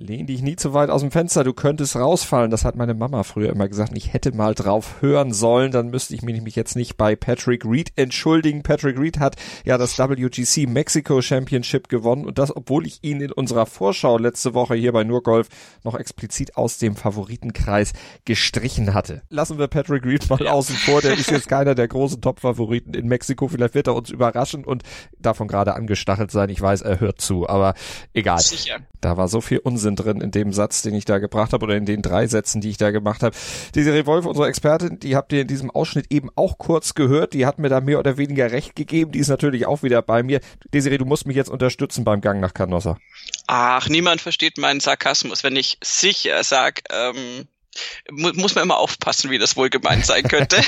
Lehn dich nie zu weit aus dem Fenster, du könntest rausfallen. Das hat meine Mama früher immer gesagt. Ich hätte mal drauf hören sollen, dann müsste ich mich jetzt nicht bei Patrick Reed entschuldigen. Patrick Reed hat ja das WGC Mexico Championship gewonnen und das, obwohl ich ihn in unserer Vorschau letzte Woche hier bei Nurgolf noch explizit aus dem Favoritenkreis gestrichen hatte. Lassen wir Patrick Reed mal außen vor. Der ist jetzt keiner der großen Top-Favoriten in Mexiko. Vielleicht wird er uns überraschen und davon gerade angestachelt sein. Ich weiß, er hört zu, aber egal. Sicher. Da war so viel Unsinn drin in dem Satz, den ich da gebracht habe oder in den drei Sätzen, die ich da gemacht habe. Desiree Wolf, unsere Expertin, die habt ihr in diesem Ausschnitt eben auch kurz gehört. Die hat mir da mehr oder weniger recht gegeben. Die ist natürlich auch wieder bei mir. Desiree, du musst mich jetzt unterstützen beim Gang nach Canossa. Ach, niemand versteht meinen Sarkasmus, wenn ich sicher sag, ähm, muss man immer aufpassen, wie das wohl gemeint sein könnte.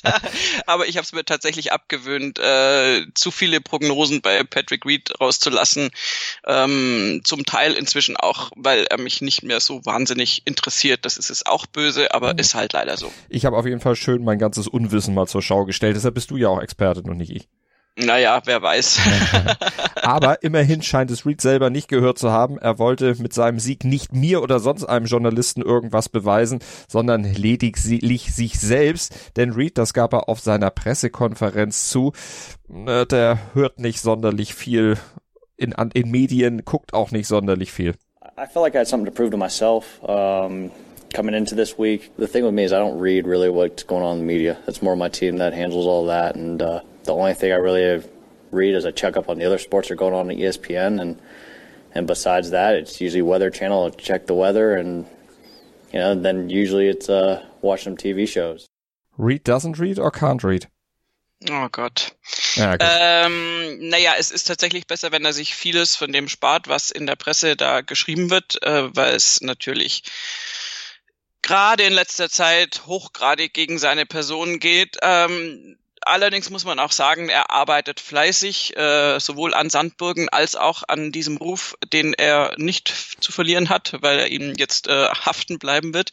Aber ich habe es mir tatsächlich abgewöhnt, äh, zu viele Prognosen bei Patrick Reed rauszulassen. Ähm, zum Teil inzwischen auch, weil er mich nicht mehr so wahnsinnig interessiert. Das ist es auch böse, aber mhm. ist halt leider so. Ich habe auf jeden Fall schön mein ganzes Unwissen mal zur Schau gestellt. Deshalb bist du ja auch Expertin und nicht ich. Naja, wer weiß. Aber immerhin scheint es Reed selber nicht gehört zu haben. Er wollte mit seinem Sieg nicht mir oder sonst einem Journalisten irgendwas beweisen, sondern lediglich sich selbst. Denn Reed, das gab er auf seiner Pressekonferenz zu, äh, der hört nicht sonderlich viel in, in Medien, guckt auch nicht sonderlich viel. I felt like I had something to prove to myself. Um coming into this week. The thing with me is I don't read really what's going on in the media. It's more my team that handles all that, and uh, the only thing I really read is I check up on the other sports that are going on at ESPN, and and besides that, it's usually Weather Channel. I'll check the weather, and you know, then usually it's uh, watch some TV shows. Read doesn't read or can't read. Oh Gott. Ja, ähm, naja, es ist tatsächlich besser, wenn er sich vieles von dem spart, was in der Presse da geschrieben wird, äh, weil es natürlich gerade in letzter Zeit hochgradig gegen seine Person geht. Ähm, Allerdings muss man auch sagen, er arbeitet fleißig, äh, sowohl an Sandburgen als auch an diesem Ruf, den er nicht zu verlieren hat, weil er ihm jetzt äh, haften bleiben wird.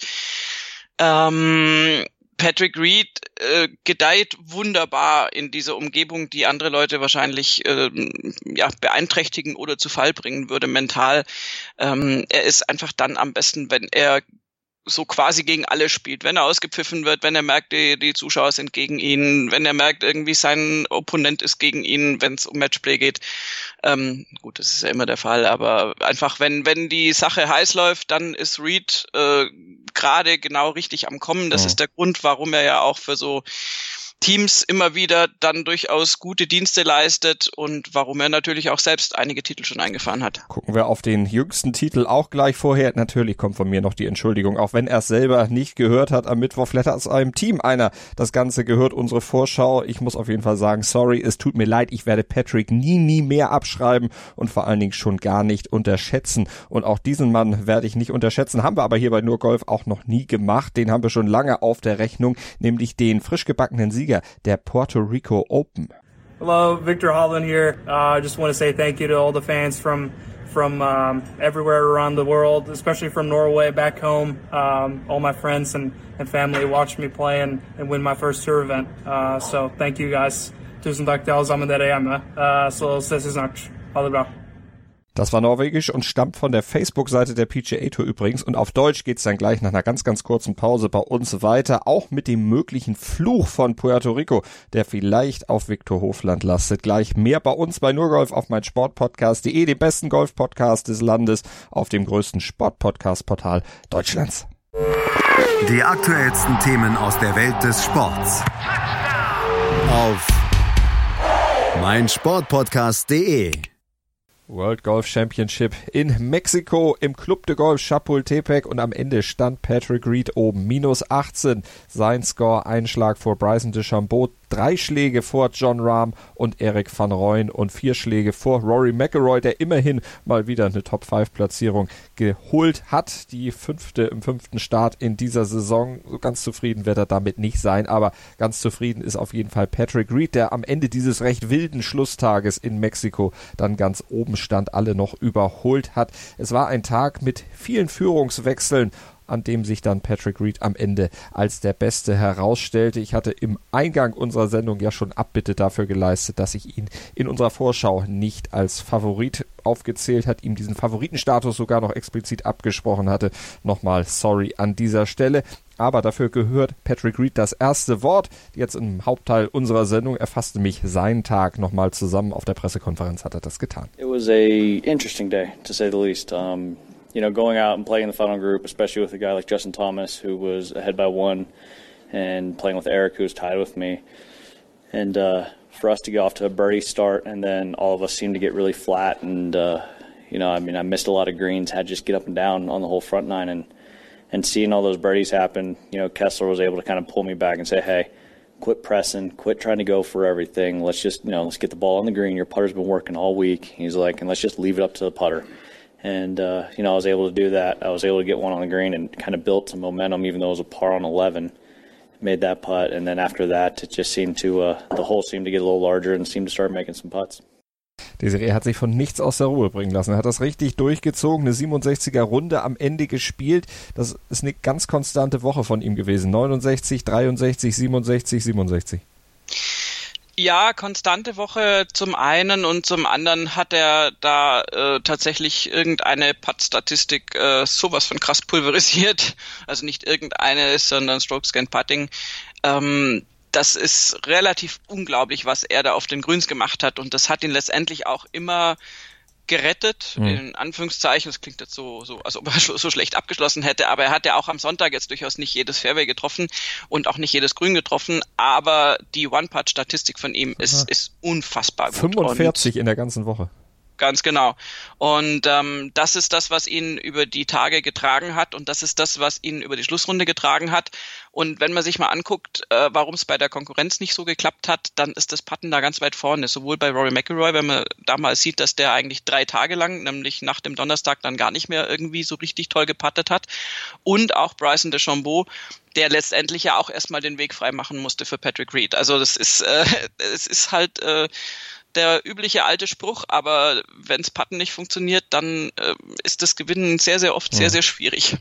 Ähm, Patrick Reed äh, gedeiht wunderbar in dieser Umgebung, die andere Leute wahrscheinlich äh, ja, beeinträchtigen oder zu Fall bringen würde mental. Ähm, er ist einfach dann am besten, wenn er so quasi gegen alle spielt. Wenn er ausgepfiffen wird, wenn er merkt, die, die Zuschauer sind gegen ihn, wenn er merkt, irgendwie sein Opponent ist gegen ihn, wenn es um Matchplay geht. Ähm, gut, das ist ja immer der Fall, aber einfach, wenn, wenn die Sache heiß läuft, dann ist Reed äh, gerade genau richtig am Kommen. Das ja. ist der Grund, warum er ja auch für so Teams immer wieder dann durchaus gute Dienste leistet und warum er natürlich auch selbst einige Titel schon eingefahren hat. Gucken wir auf den jüngsten Titel auch gleich vorher. Natürlich kommt von mir noch die Entschuldigung, auch wenn er es selber nicht gehört hat am Mittwoch. Vielleicht hat einem Team einer das Ganze gehört, unsere Vorschau. Ich muss auf jeden Fall sagen, sorry, es tut mir leid. Ich werde Patrick nie, nie mehr abschreiben und vor allen Dingen schon gar nicht unterschätzen. Und auch diesen Mann werde ich nicht unterschätzen. Haben wir aber hier bei Nur Golf auch noch nie gemacht. Den haben wir schon lange auf der Rechnung, nämlich den frisch gebackenen Sieger Sieger der Puerto Rico Open. Hello, Victor Holland here. Uh, I just want to say thank you to all the fans from from um, everywhere around the world, especially from Norway back home. Um, all my friends and, and family watched me play and, and win my first tour event. Uh, so thank you guys. Tusen tack till allesammans där hemma. Uh, så ses vi snart. Ha det bra. Das war norwegisch und stammt von der Facebook-Seite der PGA Tour übrigens. Und auf Deutsch geht's dann gleich nach einer ganz, ganz kurzen Pause bei uns weiter. Auch mit dem möglichen Fluch von Puerto Rico, der vielleicht auf Viktor Hofland lastet. Gleich mehr bei uns bei Nurgolf auf mein Sportpodcast.de, dem besten Golf-Podcast des Landes, auf dem größten Sportpodcast-Portal Deutschlands. Die aktuellsten Themen aus der Welt des Sports. Auf meinsportpodcast.de World Golf Championship in Mexiko im Club de Golf Chapultepec und am Ende stand Patrick Reed oben. Minus 18 sein Score, Einschlag vor Bryson DeChambeau, drei Schläge vor John Rahm und Eric van Rooyen und vier Schläge vor Rory McIlroy, der immerhin mal wieder eine Top-5-Platzierung geholt hat. Die fünfte im fünften Start in dieser Saison. So ganz zufrieden wird er damit nicht sein, aber ganz zufrieden ist auf jeden Fall Patrick Reed, der am Ende dieses recht wilden Schlusstages in Mexiko dann ganz oben stand, alle noch überholt hat. Es war ein Tag mit vielen Führungswechseln an dem sich dann Patrick Reed am Ende als der Beste herausstellte. Ich hatte im Eingang unserer Sendung ja schon Abbitte dafür geleistet, dass ich ihn in unserer Vorschau nicht als Favorit aufgezählt hat, ihm diesen Favoritenstatus sogar noch explizit abgesprochen hatte. Nochmal sorry an dieser Stelle. Aber dafür gehört Patrick Reed das erste Wort. Jetzt im Hauptteil unserer Sendung erfasste mich sein Tag nochmal zusammen. Auf der Pressekonferenz hat er das getan. It was a interesting day, to say the least. Um, you know, going out and playing in the final group, especially with a guy like Justin Thomas, who was ahead by one, and playing with Eric, who was tied with me. And uh, for us to get off to a birdie start, and then all of us seemed to get really flat. And, uh, you know, I mean, I missed a lot of greens, had to just get up and down on the whole front nine. And and seeing all those birdies happen, you know, Kessler was able to kind of pull me back and say, hey, quit pressing, quit trying to go for everything. Let's just, you know, let's get the ball on the green. Your putter's been working all week. He's like, and let's just leave it up to the putter. And, uh, you know, I was able to do that. I was able to get one on the green and kind of built some momentum, even though it was a par on 11. Made that putt. And then after that, it just seemed to, uh, the hole seemed to get a little larger and seemed to start making some putts. Desiree hat sich von nichts aus der Ruhe bringen lassen. Er hat das richtig durchgezogen, eine 67er Runde am Ende gespielt. Das ist eine ganz konstante Woche von ihm gewesen. 69, 63, 67, 67. Ja, konstante Woche zum einen und zum anderen hat er da äh, tatsächlich irgendeine Putt-Statistik äh, sowas von krass pulverisiert. Also nicht irgendeine, sondern Stroke Scan Putting. Ähm, das ist relativ unglaublich, was er da auf den Grüns gemacht hat. Und das hat ihn letztendlich auch immer gerettet, mhm. in Anführungszeichen. Das klingt jetzt so, so, als ob er so schlecht abgeschlossen hätte, aber er hat ja auch am Sonntag jetzt durchaus nicht jedes Fairway getroffen und auch nicht jedes Grün getroffen, aber die One-Putt-Statistik von ihm ist, ist unfassbar gut. 45 und in der ganzen Woche. Ganz genau. Und ähm, das ist das, was ihn über die Tage getragen hat und das ist das, was ihn über die Schlussrunde getragen hat. Und wenn man sich mal anguckt, äh, warum es bei der Konkurrenz nicht so geklappt hat, dann ist das Patten da ganz weit vorne. Sowohl bei Rory McIlroy, wenn man da mal sieht, dass der eigentlich drei Tage lang, nämlich nach dem Donnerstag, dann gar nicht mehr irgendwie so richtig toll gepattet hat. Und auch Bryson DeChambeau, der letztendlich ja auch erstmal den Weg frei machen musste für Patrick Reed. Also das ist, äh, es ist halt äh, der übliche alte Spruch, aber wenns Patten nicht funktioniert, dann äh, ist das Gewinnen sehr, sehr oft sehr, sehr schwierig.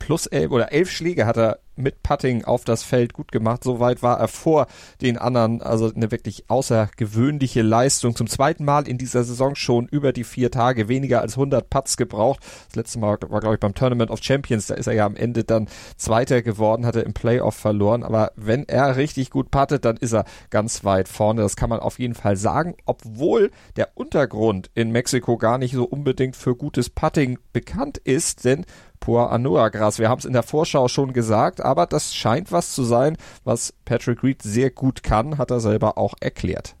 Plus elf oder elf Schläge hat er mit Putting auf das Feld gut gemacht. Soweit war er vor den anderen. Also eine wirklich außergewöhnliche Leistung. Zum zweiten Mal in dieser Saison schon über die vier Tage weniger als 100 Putts gebraucht. Das letzte Mal war, glaube ich, beim Tournament of Champions. Da ist er ja am Ende dann Zweiter geworden, hatte im Playoff verloren. Aber wenn er richtig gut puttet, dann ist er ganz weit vorne. Das kann man auf jeden Fall sagen. Obwohl der Untergrund in Mexiko gar nicht so unbedingt für gutes Putting bekannt ist, denn Pur Anoa Gras. Wir haben es in der Vorschau schon gesagt, aber das scheint was zu sein, was Patrick Reed sehr gut kann, hat er selber auch erklärt.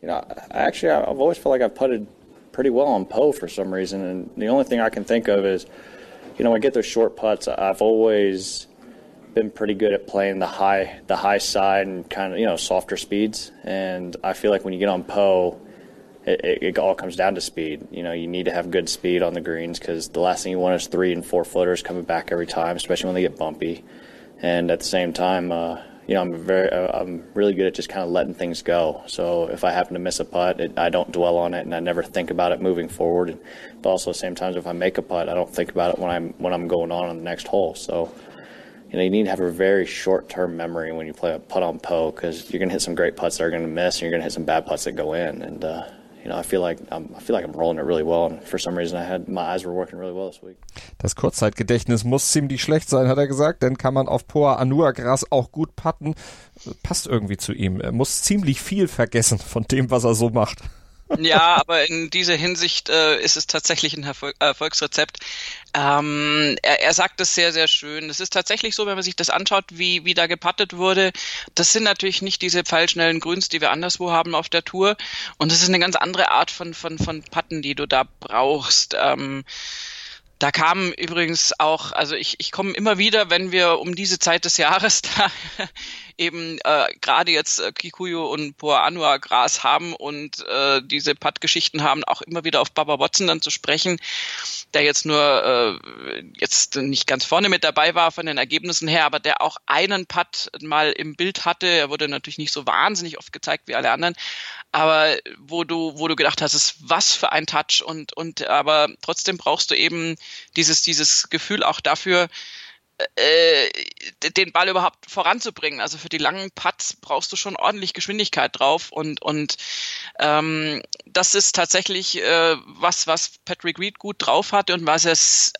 You know, actually, I've always felt like I've putted pretty well on Poe for some reason, and the only thing I can think of is, you know, I get those short putts. I've always been pretty good at playing the high, the high side and kind of you know softer speeds, and I feel like when you get on Poe it, it, all comes down to speed. You know, you need to have good speed on the greens because the last thing you want is three and four footers coming back every time, especially when they get bumpy. And at the same time, uh, you know, I'm very, uh, I'm really good at just kind of letting things go. So if I happen to miss a putt, it, I don't dwell on it, and I never think about it moving forward. But also, at the same time, if I make a putt, I don't think about it when I'm when I'm going on on the next hole. So you know, you need to have a very short-term memory when you play a putt on Poe because you're going to hit some great putts that are going to miss, and you're going to hit some bad putts that go in. And uh, you know, I feel like I'm, I feel like I'm rolling it really well. And for some reason, I had my eyes were working really well this week. Das Kurzzeitgedächtnis muss ziemlich schlecht sein, hat er gesagt. Denn kann man auf Poa Anua Gras auch gut putten. Passt irgendwie zu ihm. Er muss ziemlich viel vergessen von dem, was er so macht. Ja, aber in dieser Hinsicht äh, ist es tatsächlich ein Erfolg Erfolgsrezept. Ähm, er, er sagt es sehr, sehr schön. Es ist tatsächlich so, wenn man sich das anschaut, wie, wie da gepattet wurde. Das sind natürlich nicht diese pfeilschnellen Grüns, die wir anderswo haben auf der Tour. Und es ist eine ganz andere Art von, von, von Patten, die du da brauchst. Ähm, da kamen übrigens auch, also ich, ich komme immer wieder, wenn wir um diese Zeit des Jahres da eben äh, gerade jetzt äh, Kikuyu und Poa Gras haben und äh, diese Putt-Geschichten haben, auch immer wieder auf Baba Watson dann zu sprechen, der jetzt nur äh, jetzt nicht ganz vorne mit dabei war von den Ergebnissen her, aber der auch einen Putt mal im Bild hatte. Er wurde natürlich nicht so wahnsinnig oft gezeigt wie alle anderen, aber wo du, wo du gedacht hast, ist was für ein Touch und, und aber trotzdem brauchst du eben dieses, dieses Gefühl auch dafür, äh, den Ball überhaupt voranzubringen. Also für die langen Putts brauchst du schon ordentlich Geschwindigkeit drauf und und ähm, das ist tatsächlich äh, was, was Patrick Reed gut drauf hatte und was er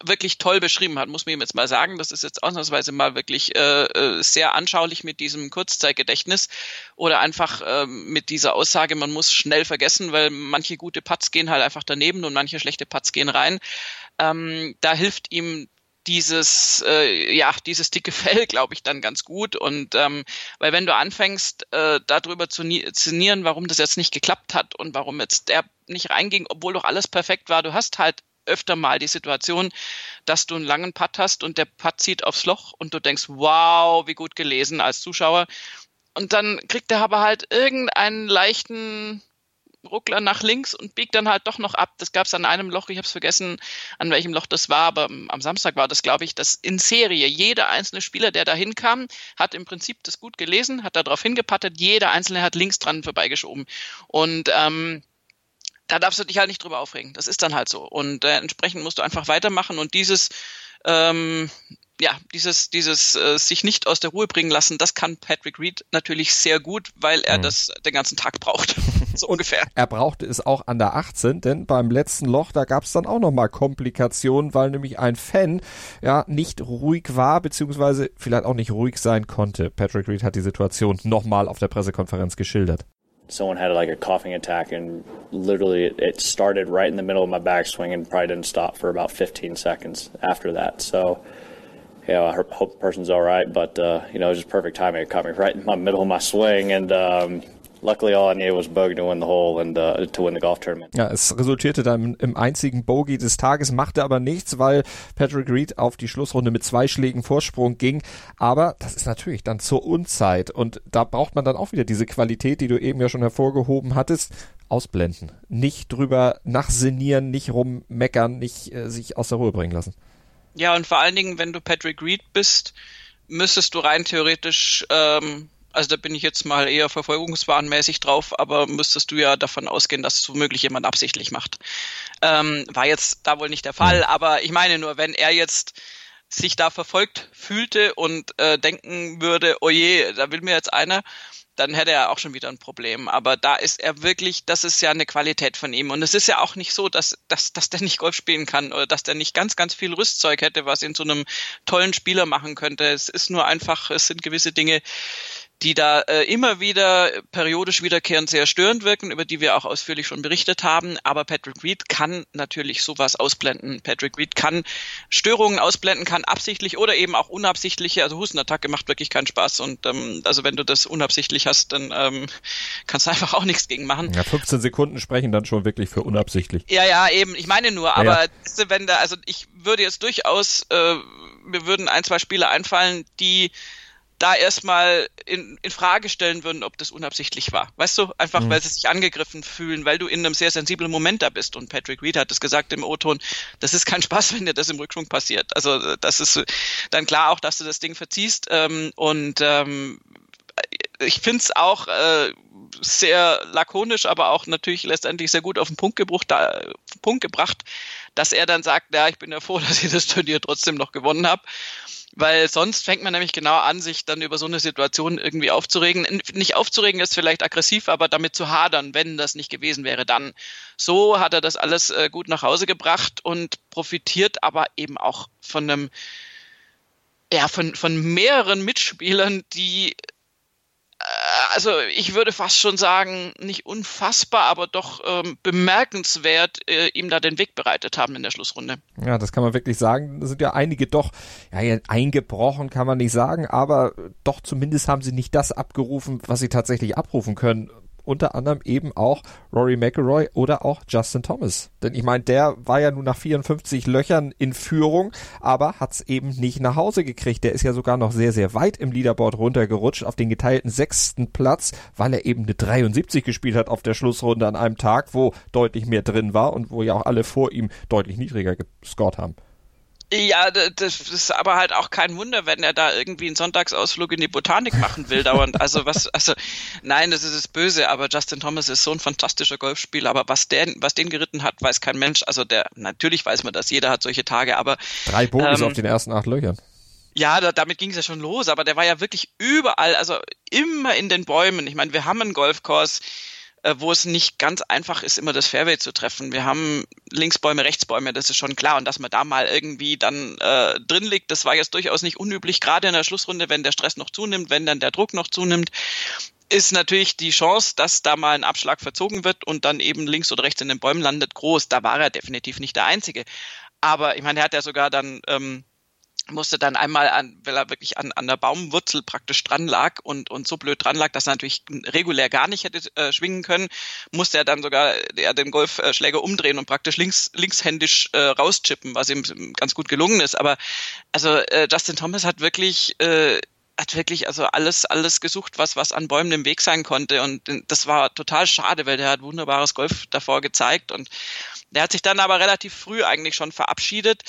wirklich toll beschrieben hat, muss man ihm jetzt mal sagen. Das ist jetzt ausnahmsweise mal wirklich äh, äh, sehr anschaulich mit diesem Kurzzeitgedächtnis oder einfach äh, mit dieser Aussage, man muss schnell vergessen, weil manche gute Putts gehen halt einfach daneben und manche schlechte Putts gehen rein. Ähm, da hilft ihm dieses, äh, ja, dieses dicke Fell, glaube ich, dann ganz gut. Und ähm, weil wenn du anfängst, äh, darüber zu sinnieren, warum das jetzt nicht geklappt hat und warum jetzt der nicht reinging, obwohl doch alles perfekt war, du hast halt öfter mal die Situation, dass du einen langen Putt hast und der Putt zieht aufs Loch und du denkst, wow, wie gut gelesen als Zuschauer. Und dann kriegt er aber halt irgendeinen leichten Ruckler nach links und biegt dann halt doch noch ab. Das gab es an einem Loch, ich habe es vergessen, an welchem Loch das war, aber am Samstag war das, glaube ich, dass in Serie jeder einzelne Spieler, der da hinkam, hat im Prinzip das gut gelesen, hat da drauf hingepattet, jeder einzelne hat links dran vorbeigeschoben. Und ähm, da darfst du dich halt nicht drüber aufregen. Das ist dann halt so. Und äh, entsprechend musst du einfach weitermachen und dieses ähm, ja, dieses, dieses äh, sich nicht aus der Ruhe bringen lassen, das kann Patrick Reed natürlich sehr gut, weil er mhm. das den ganzen Tag braucht. so ungefähr. Er brauchte es auch an der 18, denn beim letzten Loch, da gab es dann auch nochmal Komplikationen, weil nämlich ein Fan ja nicht ruhig war, beziehungsweise vielleicht auch nicht ruhig sein konnte. Patrick Reed hat die Situation nochmal auf der Pressekonferenz geschildert. Someone had like a coughing attack and literally it started right in the middle of my backswing and probably didn't stop for about 15 seconds after that. So you know, I hope the person's all right. But uh, you know, it was just perfect timing. It caught me right in my middle of my swing, and um, luckily all I needed was bogey to win the hole and uh, to win the golf tournament. Ja, es resultierte dann im einzigen Bogey des Tages, machte aber nichts, weil Patrick Reed auf die Schlussrunde mit zwei Schlägen Vorsprung ging. Aber das ist natürlich dann zur Unzeit und da braucht man dann auch wieder diese Qualität, die du eben ja schon hervorgehoben hattest. Ausblenden, nicht drüber nachsinieren, nicht rummeckern, nicht äh, sich aus der Ruhe bringen lassen. Ja, und vor allen Dingen, wenn du Patrick Reed bist, müsstest du rein theoretisch, ähm, also da bin ich jetzt mal eher verfolgungswahnmäßig drauf, aber müsstest du ja davon ausgehen, dass es womöglich jemand absichtlich macht. Ähm, war jetzt da wohl nicht der Fall, aber ich meine nur, wenn er jetzt sich da verfolgt fühlte und äh, denken würde, oh je, da will mir jetzt einer, dann hätte er auch schon wieder ein Problem. Aber da ist er wirklich, das ist ja eine Qualität von ihm. Und es ist ja auch nicht so, dass, dass, dass der nicht Golf spielen kann oder dass der nicht ganz, ganz viel Rüstzeug hätte, was ihn zu einem tollen Spieler machen könnte. Es ist nur einfach, es sind gewisse Dinge, die da äh, immer wieder periodisch wiederkehrend sehr störend wirken, über die wir auch ausführlich schon berichtet haben. Aber Patrick Reed kann natürlich sowas ausblenden. Patrick Reed kann Störungen ausblenden, kann absichtlich oder eben auch unabsichtliche, also Hustenattacke macht wirklich keinen Spaß. Und ähm, also wenn du das unabsichtlich hast, dann ähm, kannst du einfach auch nichts gegen machen. Ja, 15 Sekunden sprechen dann schon wirklich für unabsichtlich. Ja, ja, eben. Ich meine nur, aber ja, ja. wenn da, also ich würde jetzt durchaus, äh, mir würden ein, zwei Spieler einfallen, die da erstmal in, in Frage stellen würden, ob das unabsichtlich war. Weißt du, einfach mhm. weil sie sich angegriffen fühlen, weil du in einem sehr sensiblen Moment da bist. Und Patrick Reed hat es gesagt im O-Ton, das ist kein Spaß, wenn dir das im Rückschwung passiert. Also das ist dann klar auch, dass du das Ding verziehst. Ähm, und ähm, ich finde es auch äh, sehr lakonisch, aber auch natürlich letztendlich sehr gut auf den Punkt, gebracht, da, Punkt gebracht, dass er dann sagt, ja, ich bin ja froh, dass ich das Turnier trotzdem noch gewonnen habe weil sonst fängt man nämlich genau an, sich dann über so eine Situation irgendwie aufzuregen. Nicht aufzuregen ist vielleicht aggressiv, aber damit zu hadern, wenn das nicht gewesen wäre, dann. So hat er das alles äh, gut nach Hause gebracht und profitiert aber eben auch von einem ja, von, von mehreren Mitspielern, die also ich würde fast schon sagen, nicht unfassbar, aber doch ähm, bemerkenswert äh, ihm da den Weg bereitet haben in der Schlussrunde. Ja, das kann man wirklich sagen. Da sind ja einige doch, ja, eingebrochen kann man nicht sagen, aber doch zumindest haben sie nicht das abgerufen, was sie tatsächlich abrufen können unter anderem eben auch Rory McIlroy oder auch Justin Thomas. Denn ich meine, der war ja nun nach 54 Löchern in Führung, aber hat's eben nicht nach Hause gekriegt. Der ist ja sogar noch sehr, sehr weit im Leaderboard runtergerutscht auf den geteilten sechsten Platz, weil er eben eine 73 gespielt hat auf der Schlussrunde an einem Tag, wo deutlich mehr drin war und wo ja auch alle vor ihm deutlich niedriger gescored haben. Ja, das ist aber halt auch kein Wunder, wenn er da irgendwie einen Sonntagsausflug in die Botanik machen will dauernd. Also was, also nein, das ist es böse, aber Justin Thomas ist so ein fantastischer Golfspieler, aber was der, was den geritten hat, weiß kein Mensch. Also der, natürlich weiß man das, jeder hat solche Tage, aber drei Bogies ähm, auf den ersten acht Löchern. Ja, da, damit ging es ja schon los, aber der war ja wirklich überall, also immer in den Bäumen. Ich meine, wir haben einen Golfkurs, äh, wo es nicht ganz einfach ist, immer das Fairway zu treffen. Wir haben Linksbäume, Rechtsbäume, das ist schon klar. Und dass man da mal irgendwie dann äh, drin liegt, das war jetzt durchaus nicht unüblich, gerade in der Schlussrunde, wenn der Stress noch zunimmt, wenn dann der Druck noch zunimmt ist natürlich die Chance, dass da mal ein Abschlag verzogen wird und dann eben links oder rechts in den Bäumen landet, groß. Da war er definitiv nicht der Einzige. Aber ich meine, er hat ja sogar dann ähm, musste dann einmal an, weil er wirklich an, an der Baumwurzel praktisch dran lag und, und so blöd dran lag, dass er natürlich regulär gar nicht hätte äh, schwingen können, musste er dann sogar er den Golfschläger umdrehen und praktisch links, linkshändisch äh, rauschippen, was ihm ganz gut gelungen ist. Aber also äh, Justin Thomas hat wirklich äh, hat wirklich also alles alles gesucht, was was an Bäumen im Weg sein konnte. Und das war total schade, weil der hat wunderbares Golf davor gezeigt. Und der hat sich dann aber relativ früh eigentlich schon verabschiedet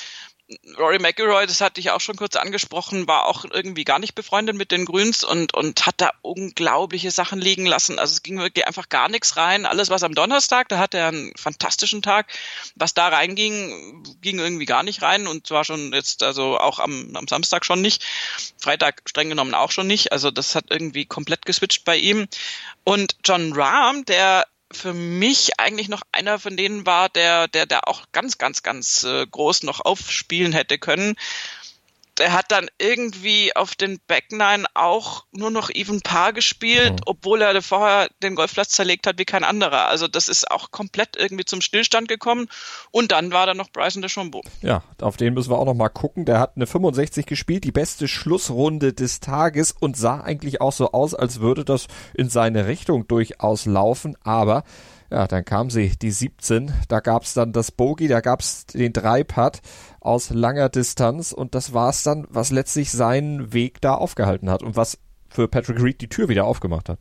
Rory McIlroy, das hatte ich auch schon kurz angesprochen, war auch irgendwie gar nicht befreundet mit den Grüns und, und hat da unglaubliche Sachen liegen lassen. Also es ging wirklich einfach gar nichts rein. Alles, was am Donnerstag, da hatte er einen fantastischen Tag. Was da reinging, ging irgendwie gar nicht rein und zwar schon jetzt, also auch am, am Samstag schon nicht. Freitag streng genommen auch schon nicht. Also das hat irgendwie komplett geswitcht bei ihm. Und John Rahm, der für mich eigentlich noch einer von denen war, der, der, der auch ganz, ganz, ganz äh, groß noch aufspielen hätte können der hat dann irgendwie auf den Back Nine auch nur noch Even Paar gespielt, mhm. obwohl er vorher den Golfplatz zerlegt hat wie kein anderer. Also das ist auch komplett irgendwie zum Stillstand gekommen. Und dann war da noch Bryson DeChambeau. Ja, auf den müssen wir auch noch mal gucken. Der hat eine 65 gespielt, die beste Schlussrunde des Tages und sah eigentlich auch so aus, als würde das in seine Richtung durchaus laufen. Aber ja, dann kam sie, die 17. Da gab's dann das Bogey, da gab's den Dreipad aus langer Distanz und das war's dann, was letztlich seinen Weg da aufgehalten hat und was für Patrick Reed die Tür wieder aufgemacht hat.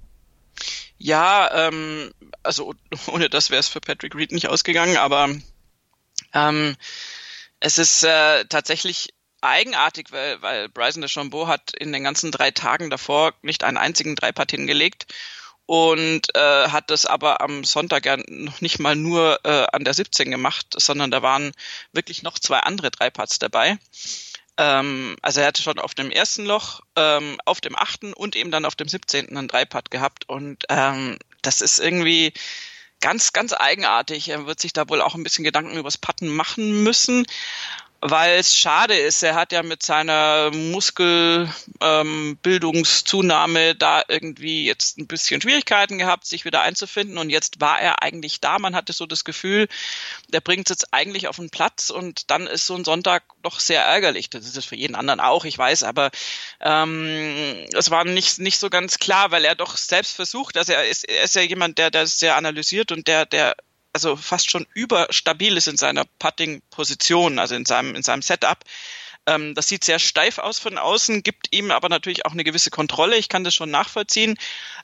Ja, ähm, also ohne das wäre es für Patrick Reed nicht ausgegangen, aber ähm, es ist äh, tatsächlich eigenartig, weil, weil Bryson DeChambeau hat in den ganzen drei Tagen davor nicht einen einzigen Dreipad hingelegt und äh, hat das aber am Sonntag ja noch nicht mal nur äh, an der 17 gemacht, sondern da waren wirklich noch zwei andere Dreipads dabei. Ähm, also er hatte schon auf dem ersten Loch, ähm, auf dem achten und eben dann auf dem 17. einen Dreipad gehabt und ähm, das ist irgendwie ganz, ganz eigenartig. Er wird sich da wohl auch ein bisschen Gedanken übers Patten machen müssen weil es schade ist. Er hat ja mit seiner Muskelbildungszunahme ähm, da irgendwie jetzt ein bisschen Schwierigkeiten gehabt, sich wieder einzufinden. Und jetzt war er eigentlich da. Man hatte so das Gefühl, der bringt es jetzt eigentlich auf den Platz und dann ist so ein Sonntag doch sehr ärgerlich. Das ist es für jeden anderen auch, ich weiß, aber ähm, es war nicht, nicht so ganz klar, weil er doch selbst versucht, also er ist, er ist ja jemand, der, der sehr analysiert und der, der also fast schon überstabil ist in seiner Putting-Position, also in seinem, in seinem Setup. Ähm, das sieht sehr steif aus von außen, gibt ihm aber natürlich auch eine gewisse Kontrolle. Ich kann das schon nachvollziehen.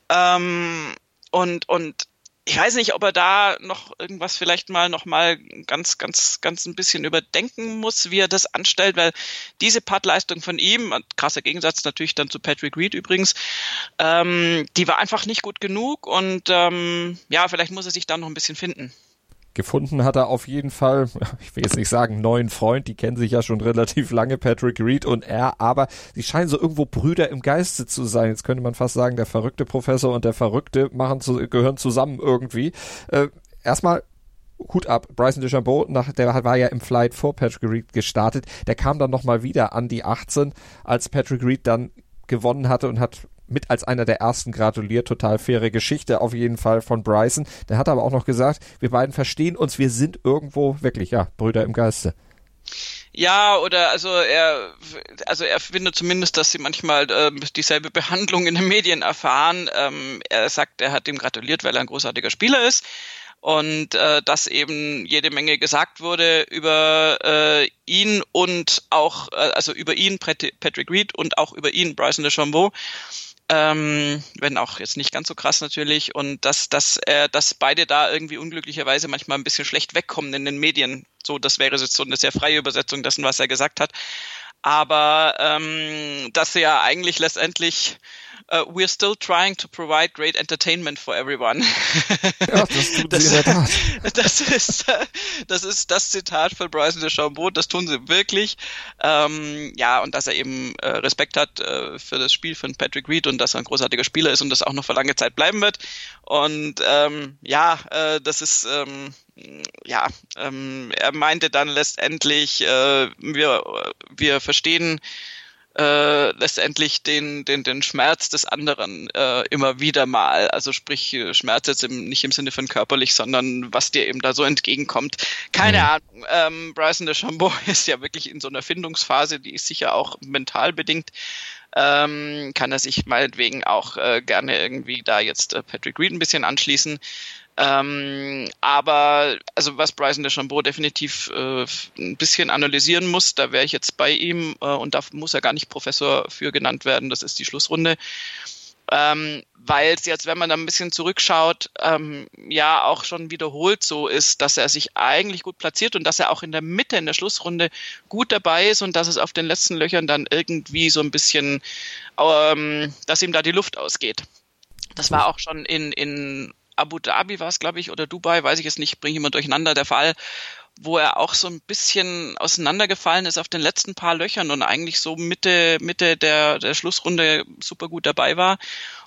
Ähm, und, und ich weiß nicht, ob er da noch irgendwas vielleicht mal noch mal ganz, ganz, ganz ein bisschen überdenken muss, wie er das anstellt, weil diese Puttleistung von ihm, krasser Gegensatz natürlich dann zu Patrick Reed übrigens, ähm, die war einfach nicht gut genug und ähm, ja, vielleicht muss er sich da noch ein bisschen finden. Gefunden hat er auf jeden Fall, ich will jetzt nicht sagen neuen Freund, die kennen sich ja schon relativ lange, Patrick Reed und er, aber sie scheinen so irgendwo Brüder im Geiste zu sein. Jetzt könnte man fast sagen, der verrückte Professor und der Verrückte machen zu, gehören zusammen irgendwie. Äh, erstmal Hut ab, Bryson DeChambeau, nach, der war ja im Flight vor Patrick Reed gestartet, der kam dann nochmal wieder an die 18, als Patrick Reed dann gewonnen hatte und hat mit als einer der ersten gratuliert. Total faire Geschichte auf jeden Fall von Bryson. Der hat aber auch noch gesagt, wir beiden verstehen uns, wir sind irgendwo wirklich, ja, Brüder im Geiste. Ja, oder also er, also er findet zumindest, dass sie manchmal äh, dieselbe Behandlung in den Medien erfahren. Ähm, er sagt, er hat ihm gratuliert, weil er ein großartiger Spieler ist und äh, dass eben jede Menge gesagt wurde über äh, ihn und auch, äh, also über ihn Patrick Reed und auch über ihn Bryson DeChambeau. Ähm, wenn auch jetzt nicht ganz so krass natürlich und dass dass äh, dass beide da irgendwie unglücklicherweise manchmal ein bisschen schlecht wegkommen in den Medien. So, das wäre jetzt so eine sehr freie Übersetzung dessen, was er gesagt hat. Aber ähm, dass er eigentlich letztendlich uh, we're still trying to provide great entertainment for everyone. Ja, das tut das, sie in der Tat. Das ist, das ist das Zitat von Bryson DeChambeau, das tun sie wirklich. Ähm, ja, und dass er eben äh, Respekt hat äh, für das Spiel von Patrick Reed und dass er ein großartiger Spieler ist und das auch noch für lange Zeit bleiben wird. Und ähm, ja, äh, das ist ähm, ja, ähm, er meinte dann letztendlich, äh, wir, wir verstehen äh, letztendlich den, den, den Schmerz des anderen äh, immer wieder mal. Also sprich, Schmerz jetzt im, nicht im Sinne von körperlich, sondern was dir eben da so entgegenkommt. Keine mhm. Ahnung. Ähm, Bryson DeChambeau ist ja wirklich in so einer Findungsphase, die ist sicher auch mental bedingt. Ähm, kann er sich meinetwegen auch äh, gerne irgendwie da jetzt äh, Patrick Reed ein bisschen anschließen. Ähm, aber also was Bryson DeChambeau definitiv äh, ein bisschen analysieren muss, da wäre ich jetzt bei ihm äh, und da muss er gar nicht Professor für genannt werden, das ist die Schlussrunde. Ähm, weil es jetzt, wenn man da ein bisschen zurückschaut, ähm, ja auch schon wiederholt so ist, dass er sich eigentlich gut platziert und dass er auch in der Mitte in der Schlussrunde gut dabei ist und dass es auf den letzten Löchern dann irgendwie so ein bisschen, ähm, dass ihm da die Luft ausgeht. Das war auch schon in, in Abu Dhabi war es, glaube ich, oder Dubai, weiß ich jetzt nicht, bringe ich immer durcheinander, der Fall, wo er auch so ein bisschen auseinandergefallen ist auf den letzten paar Löchern und eigentlich so Mitte, Mitte der, der Schlussrunde super gut dabei war.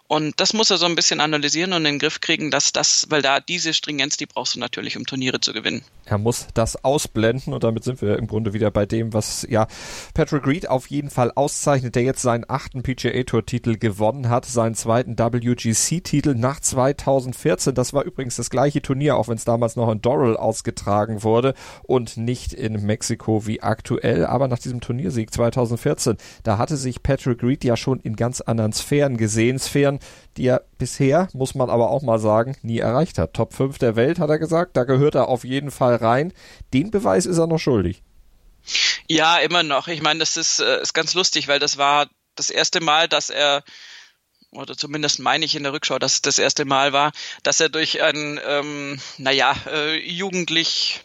Und das muss er so ein bisschen analysieren und in den Griff kriegen, dass das, weil da diese Stringenz, die brauchst du natürlich, um Turniere zu gewinnen. Er muss das ausblenden und damit sind wir im Grunde wieder bei dem, was ja Patrick Reed auf jeden Fall auszeichnet, der jetzt seinen achten PGA Tour Titel gewonnen hat, seinen zweiten WGC Titel nach 2014. Das war übrigens das gleiche Turnier, auch wenn es damals noch in Doral ausgetragen wurde und nicht in Mexiko wie aktuell. Aber nach diesem Turniersieg 2014, da hatte sich Patrick Reed ja schon in ganz anderen Sphären gesehen, Sphären, die er bisher, muss man aber auch mal sagen, nie erreicht hat. Top 5 der Welt, hat er gesagt. Da gehört er auf jeden Fall rein. Den Beweis ist er noch schuldig. Ja, immer noch. Ich meine, das ist, äh, ist ganz lustig, weil das war das erste Mal, dass er oder zumindest meine ich in der Rückschau, dass es das erste Mal war, dass er durch ein, ähm, naja, äh, jugendlich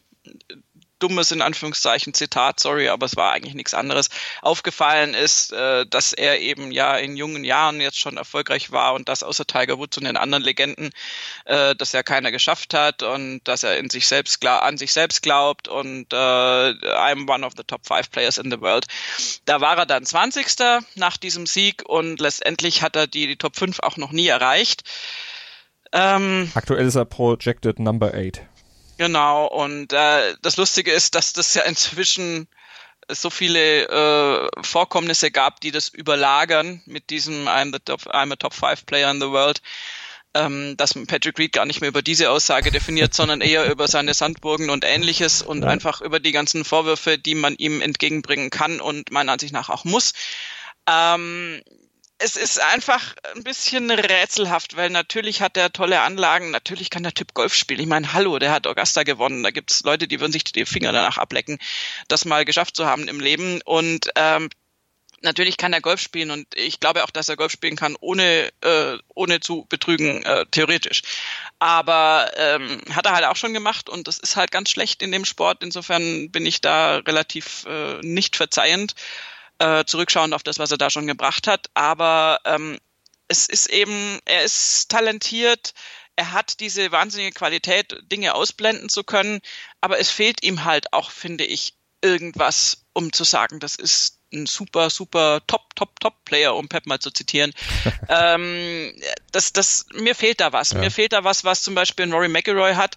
dummes in Anführungszeichen Zitat, sorry, aber es war eigentlich nichts anderes, aufgefallen ist, äh, dass er eben ja in jungen Jahren jetzt schon erfolgreich war und das außer Tiger Woods und den anderen Legenden, äh, dass er keiner geschafft hat und dass er in sich selbst an sich selbst glaubt und äh, I'm one of the top five players in the world. Da war er dann 20. nach diesem Sieg und letztendlich hat er die, die Top 5 auch noch nie erreicht. Ähm, Aktuell ist er projected number 8. Genau, und äh, das Lustige ist, dass das ja inzwischen so viele äh, Vorkommnisse gab, die das überlagern mit diesem I'm, the top, I'm a Top Five Player in the World, ähm, dass Patrick Reed gar nicht mehr über diese Aussage definiert, sondern eher über seine Sandburgen und ähnliches und ja. einfach über die ganzen Vorwürfe, die man ihm entgegenbringen kann und meiner Ansicht nach auch muss. Ähm, es ist einfach ein bisschen rätselhaft, weil natürlich hat er tolle Anlagen, natürlich kann der Typ Golf spielen. Ich meine, hallo, der hat Augusta gewonnen. Da gibt's Leute, die würden sich die Finger danach ablecken, das mal geschafft zu haben im Leben. Und ähm, natürlich kann er Golf spielen und ich glaube auch, dass er Golf spielen kann, ohne, äh, ohne zu betrügen, äh, theoretisch. Aber ähm, hat er halt auch schon gemacht und das ist halt ganz schlecht in dem Sport. Insofern bin ich da relativ äh, nicht verzeihend äh, zurückschauend auf das, was er da schon gebracht hat. Aber ähm, es ist eben, er ist talentiert, er hat diese wahnsinnige Qualität, Dinge ausblenden zu können, aber es fehlt ihm halt auch, finde ich, irgendwas, um zu sagen, das ist ein super, super Top, Top, Top-Player, um Pep mal zu zitieren. ähm, das, das, mir fehlt da was. Ja. Mir fehlt da was, was zum Beispiel ein Rory McIlroy hat,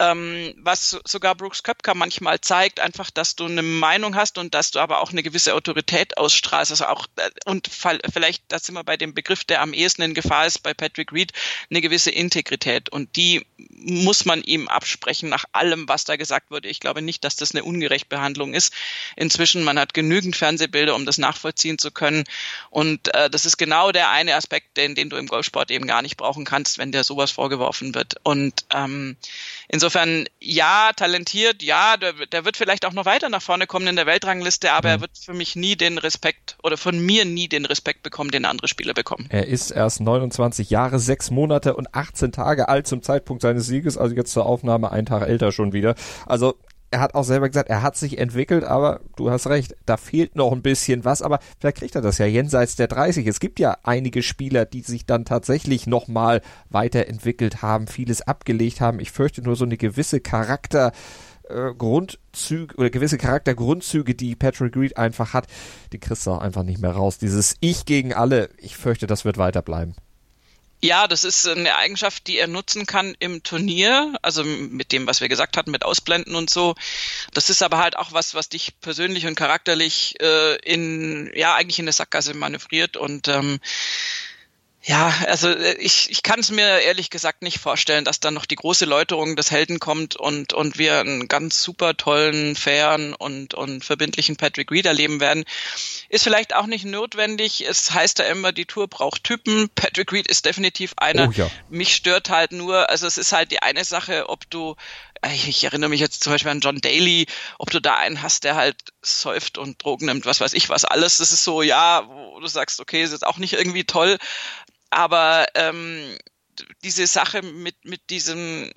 ähm, was sogar Brooks Köpker manchmal zeigt, einfach, dass du eine Meinung hast und dass du aber auch eine gewisse Autorität ausstrahlst. Also auch, äh, und vielleicht, da sind wir bei dem Begriff, der am ehesten in Gefahr ist bei Patrick Reed, eine gewisse Integrität. Und die muss man ihm absprechen nach allem, was da gesagt wurde. Ich glaube nicht, dass das eine ungerechte Behandlung ist. Inzwischen, man hat genügend Fernsehbilder, um das nachvollziehen zu können. Und äh, das ist genau der eine Aspekt, den, den du im Golfsport eben gar nicht brauchen kannst, wenn dir sowas vorgeworfen wird. Und ähm, insofern Insofern, ja, talentiert, ja, der, der, wird vielleicht auch noch weiter nach vorne kommen in der Weltrangliste, aber mhm. er wird für mich nie den Respekt oder von mir nie den Respekt bekommen, den andere Spieler bekommen. Er ist erst 29 Jahre, 6 Monate und 18 Tage alt zum Zeitpunkt seines Sieges, also jetzt zur Aufnahme einen Tag älter schon wieder. Also er hat auch selber gesagt, er hat sich entwickelt, aber du hast recht, da fehlt noch ein bisschen was, aber vielleicht kriegt er das ja jenseits der 30. Es gibt ja einige Spieler, die sich dann tatsächlich nochmal weiterentwickelt haben, vieles abgelegt haben. Ich fürchte nur so eine gewisse Charakter, äh, Grundzüge oder gewisse Charaktergrundzüge, die Patrick Reed einfach hat, die kriegst du auch einfach nicht mehr raus. Dieses Ich gegen alle, ich fürchte, das wird weiterbleiben. Ja, das ist eine Eigenschaft, die er nutzen kann im Turnier, also mit dem, was wir gesagt hatten, mit Ausblenden und so. Das ist aber halt auch was, was dich persönlich und charakterlich äh, in, ja, eigentlich in eine Sackgasse manövriert und ähm, ja, also äh, ich, ich kann es mir ehrlich gesagt nicht vorstellen, dass dann noch die große Läuterung des Helden kommt und, und wir einen ganz super tollen, fairen und, und verbindlichen Patrick Reed erleben werden. Ist vielleicht auch nicht notwendig. Es heißt ja immer, die Tour braucht Typen. Patrick Reed ist definitiv einer. Oh, ja. Mich stört halt nur, also es ist halt die eine Sache, ob du äh, ich erinnere mich jetzt zum Beispiel an John Daly, ob du da einen hast, der halt säuft und Drogen nimmt, was weiß ich was alles. Das ist so, ja, wo du sagst, okay, ist jetzt auch nicht irgendwie toll, aber ähm, diese Sache mit, mit diesem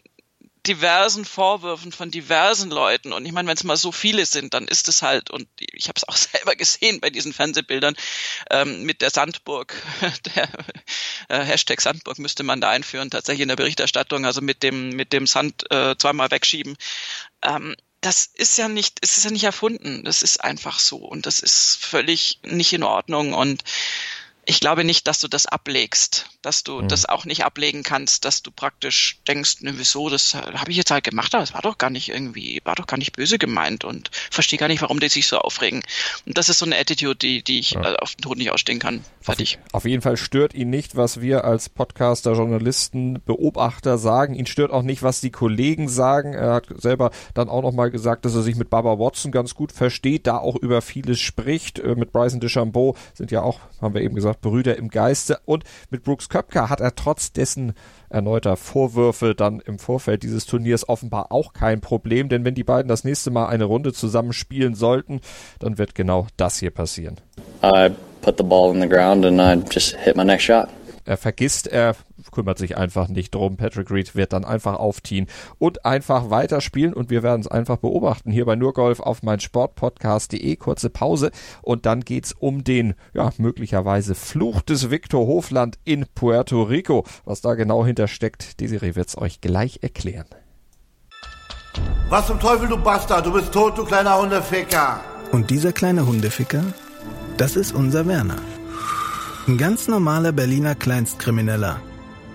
diversen Vorwürfen von diversen Leuten und ich meine, wenn es mal so viele sind, dann ist es halt und ich habe es auch selber gesehen bei diesen Fernsehbildern ähm, mit der Sandburg, der äh, Hashtag Sandburg müsste man da einführen, tatsächlich in der Berichterstattung, also mit dem mit dem Sand äh, zweimal wegschieben. Ähm, das ist ja nicht, es ist ja nicht erfunden, das ist einfach so und das ist völlig nicht in Ordnung und ich glaube nicht, dass du das ablegst, dass du mhm. das auch nicht ablegen kannst, dass du praktisch denkst, ne, wieso, das habe ich jetzt halt gemacht, aber es war doch gar nicht irgendwie, war doch gar nicht böse gemeint und verstehe gar nicht, warum die sich so aufregen. Und das ist so eine Attitude, die, die ich ja. Äh, auf den Tod nicht ausstehen kann. Fertig. Auf, auf jeden Fall stört ihn nicht, was wir als Podcaster, Journalisten, Beobachter sagen. Ihn stört auch nicht, was die Kollegen sagen. Er hat selber dann auch nochmal gesagt, dass er sich mit Baba Watson ganz gut versteht, da auch über vieles spricht. Äh, mit Bryson DeChambeau sind ja auch, haben wir eben gesagt, gesagt, Brüder im Geiste. Und mit Brooks Köpker hat er trotz dessen erneuter Vorwürfe dann im Vorfeld dieses Turniers offenbar auch kein Problem. Denn wenn die beiden das nächste Mal eine Runde zusammen spielen sollten, dann wird genau das hier passieren. I put the ball in the ground and I just hit my next shot. Er vergisst, er kümmert sich einfach nicht drum. Patrick Reed wird dann einfach aufziehen und einfach weiterspielen und wir werden es einfach beobachten hier bei Nurgolf auf mein Sportpodcast.de. Kurze Pause und dann geht's um den, ja, möglicherweise Fluch des Victor Hofland in Puerto Rico. Was da genau hintersteckt, Desiree wird's euch gleich erklären. Was zum Teufel, du Bastard? Du bist tot, du kleiner Hundeficker. Und dieser kleine Hundeficker, das ist unser Werner. Ein ganz normaler Berliner Kleinstkrimineller,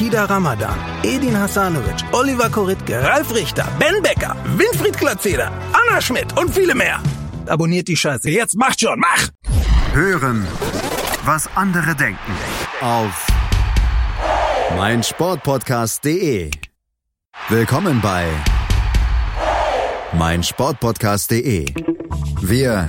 Kida Ramadan, Edin Hasanovic, Oliver Koritke, Ralf Richter, Ben Becker, Winfried Glatzeder, Anna Schmidt und viele mehr. Abonniert die Scheiße. Jetzt macht schon, mach! Hören, was andere denken. Auf meinsportpodcast.de. Willkommen bei meinsportpodcast.de. Wir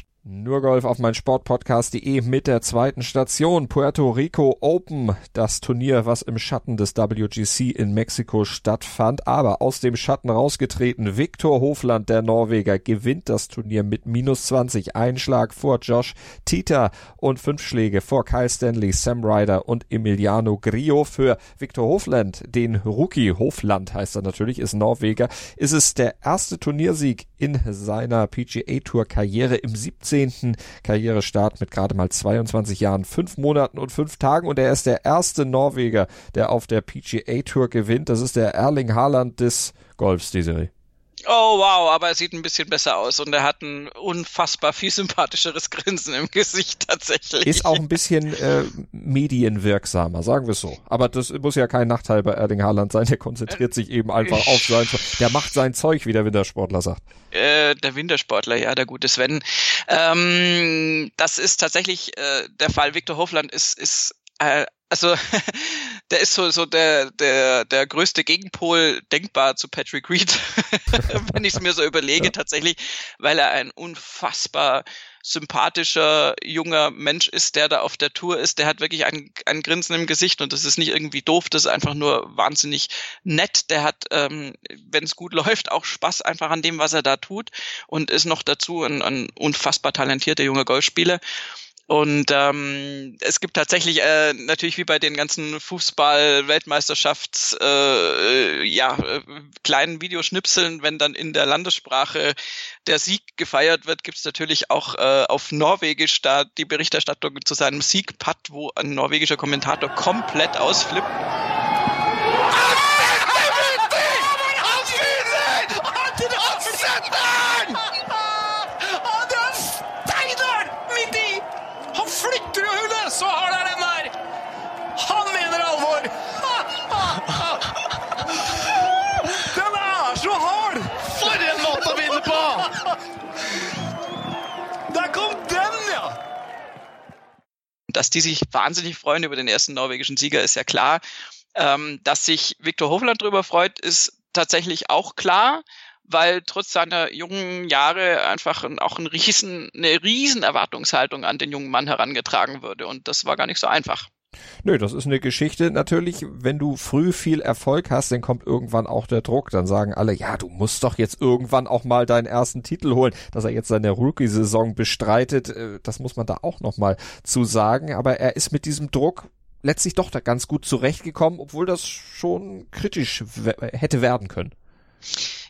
Nur Golf auf mein Sportpodcast.de mit der zweiten Station Puerto Rico Open, das Turnier, was im Schatten des WGC in Mexiko stattfand, aber aus dem Schatten rausgetreten. Viktor Hofland, der Norweger, gewinnt das Turnier mit minus 20 Einschlag vor Josh Tita und fünf Schläge vor Kyle Stanley, Sam Ryder und Emiliano Grillo. Für Viktor Hofland, den Rookie Hofland heißt er natürlich, ist Norweger, ist es der erste Turniersieg in seiner PGA Tour Karriere im 17 17. Karrierestart mit gerade mal 22 Jahren, 5 Monaten und 5 Tagen und er ist der erste Norweger, der auf der PGA Tour gewinnt. Das ist der Erling Haaland des Golfs, die Serie. Oh wow, aber er sieht ein bisschen besser aus und er hat ein unfassbar viel sympathischeres Grinsen im Gesicht tatsächlich. Ist auch ein bisschen äh, medienwirksamer, sagen wir es so. Aber das muss ja kein Nachteil bei Erling Haaland sein. Der konzentriert sich eben einfach auf sein, der macht sein Zeug, wie der Wintersportler sagt. Äh, der Wintersportler, ja, der gute Sven. Ähm, das ist tatsächlich äh, der Fall. Viktor Hofland ist ist äh, also der ist so, so der, der, der größte Gegenpol denkbar zu Patrick Reed, wenn ich es mir so überlege, ja. tatsächlich, weil er ein unfassbar sympathischer junger Mensch ist, der da auf der Tour ist. Der hat wirklich ein, ein Grinsen im Gesicht und das ist nicht irgendwie doof, das ist einfach nur wahnsinnig nett. Der hat, ähm, wenn es gut läuft, auch Spaß einfach an dem, was er da tut und ist noch dazu ein, ein unfassbar talentierter junger Golfspieler. Und ähm, es gibt tatsächlich äh, natürlich wie bei den ganzen Fußball-Weltmeisterschafts äh, ja äh, kleinen Videoschnipseln, wenn dann in der Landessprache der Sieg gefeiert wird, gibt es natürlich auch äh, auf Norwegisch da die Berichterstattung zu seinem Siegpad, wo ein norwegischer Kommentator komplett ausflippt. Dass die sich wahnsinnig freuen über den ersten norwegischen Sieger, ist ja klar. Ähm, dass sich Viktor Hofland darüber freut, ist tatsächlich auch klar, weil trotz seiner jungen Jahre einfach auch ein riesen, eine riesen Erwartungshaltung an den jungen Mann herangetragen würde. Und das war gar nicht so einfach. Nö, das ist eine Geschichte. Natürlich, wenn du früh viel Erfolg hast, dann kommt irgendwann auch der Druck. Dann sagen alle, ja, du musst doch jetzt irgendwann auch mal deinen ersten Titel holen. Dass er jetzt seine Rookie-Saison bestreitet, äh, das muss man da auch nochmal zu sagen. Aber er ist mit diesem Druck letztlich doch da ganz gut zurechtgekommen, obwohl das schon kritisch hätte werden können.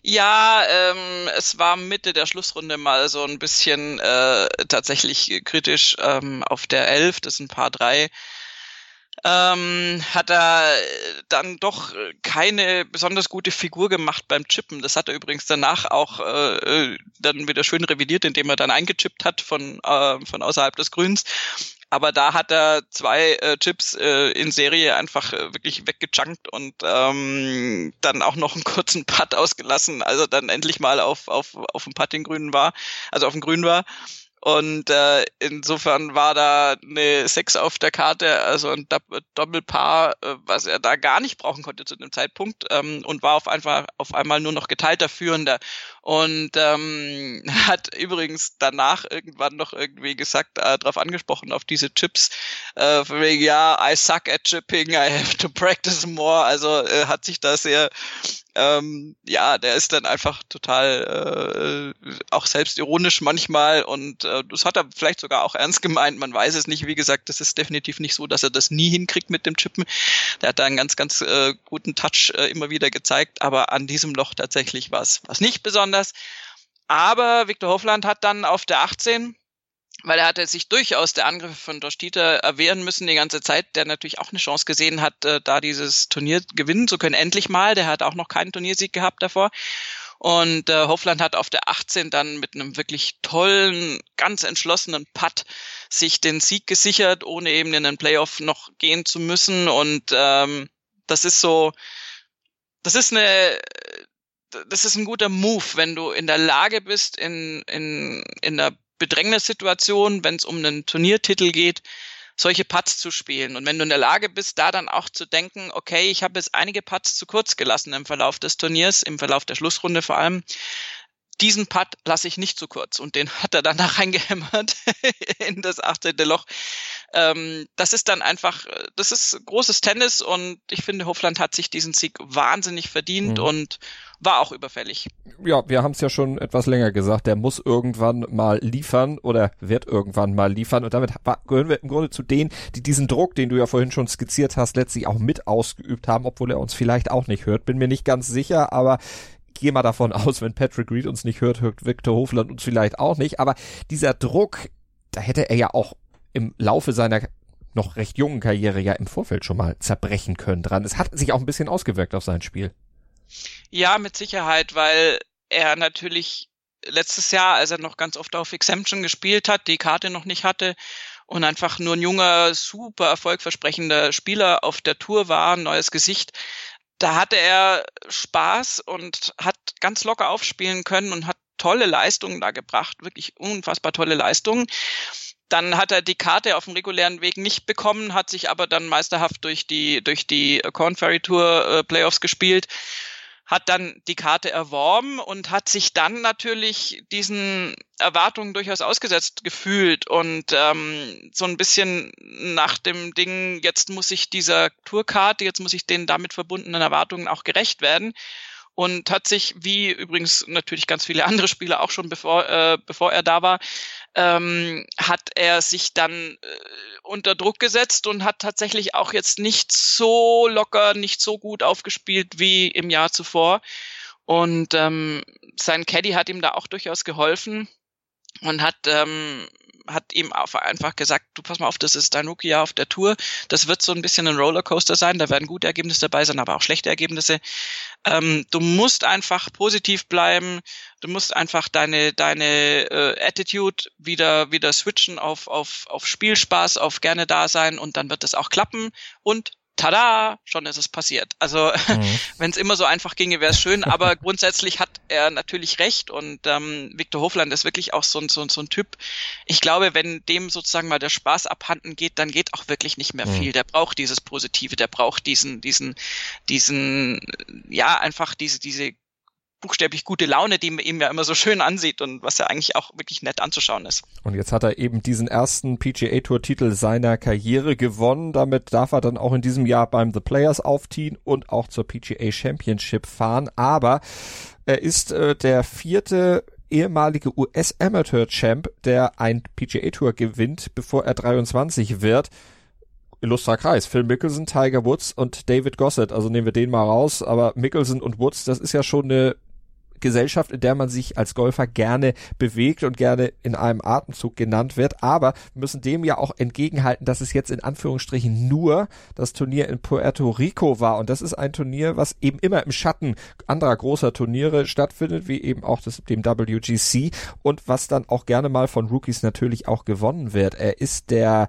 Ja, ähm, es war Mitte der Schlussrunde mal so ein bisschen äh, tatsächlich kritisch ähm, auf der Elf, das sind ein paar drei ähm, hat er dann doch keine besonders gute Figur gemacht beim Chippen. Das hat er übrigens danach auch äh, dann wieder schön revidiert, indem er dann eingechippt hat von, äh, von außerhalb des Grüns. Aber da hat er zwei äh, Chips äh, in Serie einfach äh, wirklich weggejunkt und ähm, dann auch noch einen kurzen Putt ausgelassen, also dann endlich mal auf, auf, auf dem Putting-Grün war, also auf dem Grün war. Und äh, insofern war da eine Sechs auf der Karte, also ein Doppelpaar, äh, was er da gar nicht brauchen konnte zu dem Zeitpunkt ähm, und war auf einmal auf einmal nur noch geteilter Führender und ähm, hat übrigens danach irgendwann noch irgendwie gesagt, äh, darauf angesprochen auf diese Chips, äh, von wegen ja, I suck at chipping, I have to practice more. Also äh, hat sich da sehr ähm, ja, der ist dann einfach total äh, auch selbstironisch manchmal und äh, das hat er vielleicht sogar auch ernst gemeint. Man weiß es nicht. Wie gesagt, das ist definitiv nicht so, dass er das nie hinkriegt mit dem Chippen. Der hat da einen ganz, ganz äh, guten Touch äh, immer wieder gezeigt, aber an diesem Loch tatsächlich was, was nicht besonders. Aber Viktor Hofland hat dann auf der 18 weil er hatte sich durchaus der Angriffe von Dostita erwehren müssen die ganze Zeit, der natürlich auch eine Chance gesehen hat, äh, da dieses Turnier gewinnen zu können. Endlich mal, der hat auch noch keinen Turniersieg gehabt davor. Und äh, Hofland hat auf der 18 dann mit einem wirklich tollen, ganz entschlossenen Putt sich den Sieg gesichert, ohne eben in den Playoff noch gehen zu müssen. Und ähm, das ist so, das ist eine, das ist ein guter Move, wenn du in der Lage bist, in, in, in der Bedrängnissituation, wenn es um einen Turniertitel geht, solche Putts zu spielen. Und wenn du in der Lage bist, da dann auch zu denken, okay, ich habe jetzt einige Putts zu kurz gelassen im Verlauf des Turniers, im Verlauf der Schlussrunde vor allem, diesen Putt lasse ich nicht zu kurz. Und den hat er danach reingehämmert in das 18. Loch. Ähm, das ist dann einfach, das ist großes Tennis und ich finde, Hofland hat sich diesen Sieg wahnsinnig verdient mhm. und war auch überfällig. Ja, wir haben es ja schon etwas länger gesagt, der muss irgendwann mal liefern oder wird irgendwann mal liefern und damit gehören wir im Grunde zu denen, die diesen Druck, den du ja vorhin schon skizziert hast, letztlich auch mit ausgeübt haben, obwohl er uns vielleicht auch nicht hört. Bin mir nicht ganz sicher, aber gehe mal davon aus, wenn Patrick Reed uns nicht hört, hört Victor Hofland uns vielleicht auch nicht. Aber dieser Druck, da hätte er ja auch im Laufe seiner noch recht jungen Karriere ja im Vorfeld schon mal zerbrechen können dran. Es hat sich auch ein bisschen ausgewirkt auf sein Spiel. Ja, mit Sicherheit, weil er natürlich letztes Jahr, als er noch ganz oft auf Exemption gespielt hat, die Karte noch nicht hatte und einfach nur ein junger, super erfolgversprechender Spieler auf der Tour war, ein neues Gesicht, da hatte er Spaß und hat ganz locker aufspielen können und hat tolle Leistungen da gebracht, wirklich unfassbar tolle Leistungen. Dann hat er die Karte auf dem regulären Weg nicht bekommen, hat sich aber dann meisterhaft durch die durch die Corn Ferry Tour äh, Playoffs gespielt hat dann die Karte erworben und hat sich dann natürlich diesen Erwartungen durchaus ausgesetzt gefühlt. Und ähm, so ein bisschen nach dem Ding, jetzt muss ich dieser Tourkarte, jetzt muss ich den damit verbundenen Erwartungen auch gerecht werden. Und hat sich, wie übrigens natürlich ganz viele andere Spieler auch schon bevor, äh, bevor er da war, ähm, hat er sich dann äh, unter Druck gesetzt und hat tatsächlich auch jetzt nicht so locker, nicht so gut aufgespielt wie im Jahr zuvor. Und ähm, sein Caddy hat ihm da auch durchaus geholfen und hat ähm, hat ihm einfach gesagt, du pass mal auf, das ist dein Rookie-Jahr auf der Tour. Das wird so ein bisschen ein Rollercoaster sein. Da werden gute Ergebnisse dabei sein, aber auch schlechte Ergebnisse. Ähm, du musst einfach positiv bleiben. Du musst einfach deine deine äh, Attitude wieder wieder switchen auf auf auf Spielspaß, auf gerne da sein und dann wird es auch klappen. Und tada, schon ist es passiert. Also mhm. wenn es immer so einfach ginge, wäre es schön, aber grundsätzlich hat er natürlich recht und ähm, Viktor Hofland ist wirklich auch so ein, so, so ein Typ. Ich glaube, wenn dem sozusagen mal der Spaß abhanden geht, dann geht auch wirklich nicht mehr mhm. viel. Der braucht dieses Positive, der braucht diesen, diesen, diesen, ja, einfach diese, diese buchstäblich gute Laune, die man ihm ja immer so schön ansieht und was ja eigentlich auch wirklich nett anzuschauen ist. Und jetzt hat er eben diesen ersten PGA Tour Titel seiner Karriere gewonnen. Damit darf er dann auch in diesem Jahr beim The Players aufziehen und auch zur PGA Championship fahren. Aber er ist äh, der vierte ehemalige US Amateur Champ, der ein PGA Tour gewinnt, bevor er 23 wird illustrer Kreis. Phil Mickelson, Tiger Woods und David Gossett. Also nehmen wir den mal raus. Aber Mickelson und Woods, das ist ja schon eine Gesellschaft, in der man sich als Golfer gerne bewegt und gerne in einem Atemzug genannt wird. Aber müssen dem ja auch entgegenhalten, dass es jetzt in Anführungsstrichen nur das Turnier in Puerto Rico war. Und das ist ein Turnier, was eben immer im Schatten anderer großer Turniere stattfindet, wie eben auch das, dem WGC und was dann auch gerne mal von Rookies natürlich auch gewonnen wird. Er ist der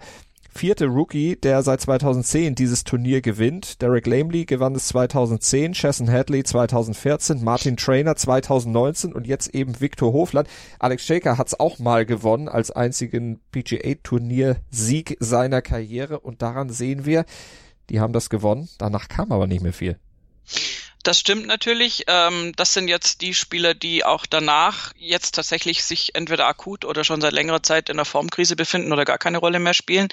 vierte Rookie, der seit 2010 dieses Turnier gewinnt. Derek Lamley gewann es 2010, Chesson Hadley 2014, Martin Trainer 2019 und jetzt eben Victor Hofland. Alex Shaker hat es auch mal gewonnen als einzigen PGA-Turnier-Sieg seiner Karriere und daran sehen wir, die haben das gewonnen. Danach kam aber nicht mehr viel. Das stimmt natürlich. Ähm, das sind jetzt die Spieler, die auch danach jetzt tatsächlich sich entweder akut oder schon seit längerer Zeit in der Formkrise befinden oder gar keine Rolle mehr spielen.